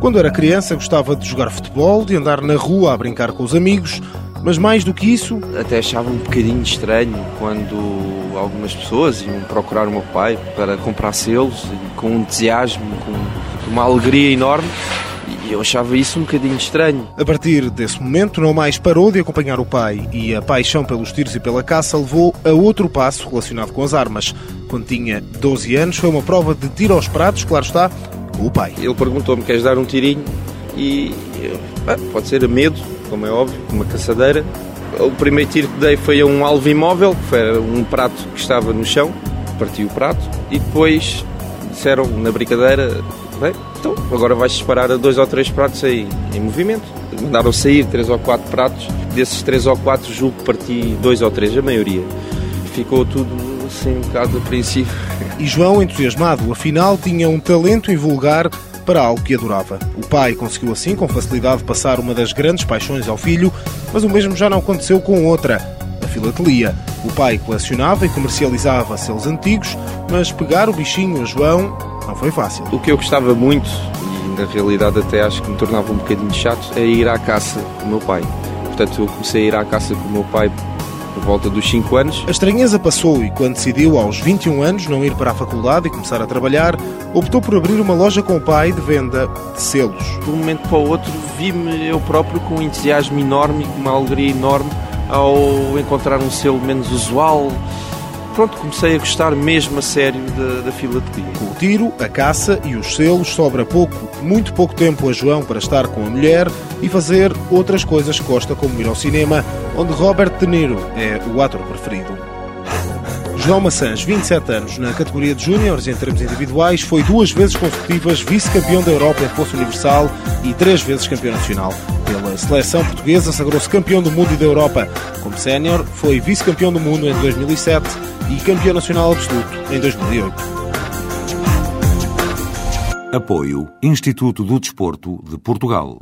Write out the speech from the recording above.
Quando era criança, gostava de jogar futebol, de andar na rua a brincar com os amigos, mas mais do que isso. Até achava um bocadinho estranho quando algumas pessoas iam procurar o meu pai para comprar selos, com um entusiasmo, com uma alegria enorme. E eu achava isso um bocadinho estranho. A partir desse momento, não mais parou de acompanhar o pai e a paixão pelos tiros e pela caça levou a outro passo relacionado com as armas. Quando tinha 12 anos, foi uma prova de tiro aos pratos, claro está, com o pai. Ele perguntou-me: queres dar um tirinho? E pode ser a medo, como é óbvio, uma caçadeira. O primeiro tiro que dei foi a um alvo imóvel, que foi um prato que estava no chão, parti o prato, e depois disseram na brincadeira: bem, então agora vais disparar a dois ou três pratos aí em movimento. Mandaram sair três ou quatro pratos, desses três ou quatro julgo que parti dois ou três, a maioria. Ficou tudo assim um bocado apreensivo. E João, entusiasmado, afinal tinha um talento invulgar para algo que adorava. O pai conseguiu assim, com facilidade, passar uma das grandes paixões ao filho, mas o mesmo já não aconteceu com outra, a filatelia. O pai colecionava e comercializava selos antigos, mas pegar o bichinho a João não foi fácil. O que eu gostava muito, e na realidade até acho que me tornava um bocadinho chato, é ir à caça com o meu pai. Portanto, eu comecei a ir à caça com o meu pai por volta dos 5 anos. A estranheza passou e quando decidiu aos 21 anos não ir para a faculdade e começar a trabalhar, optou por abrir uma loja com o pai de venda de selos. De um momento para o outro vi-me eu próprio com um entusiasmo enorme, com uma alegria enorme ao encontrar um selo menos usual, pronto, comecei a gostar mesmo a sério da, da filatelia. Com o tiro, a caça e os selos, sobra pouco, muito pouco tempo a João para estar com a mulher e fazer outras coisas que gosta, como ir ao cinema, onde Robert De Niro é o ator preferido. João Maçãs, 27 anos, na categoria de júniores em termos individuais, foi duas vezes consecutivas vice-campeão da Europa em força universal e três vezes campeão nacional. Pela seleção portuguesa, sagrou-se campeão do mundo e da Europa. Como sénior, foi vice-campeão do mundo em 2007 e campeão nacional absoluto em 2008. Apoio Instituto do Desporto de Portugal.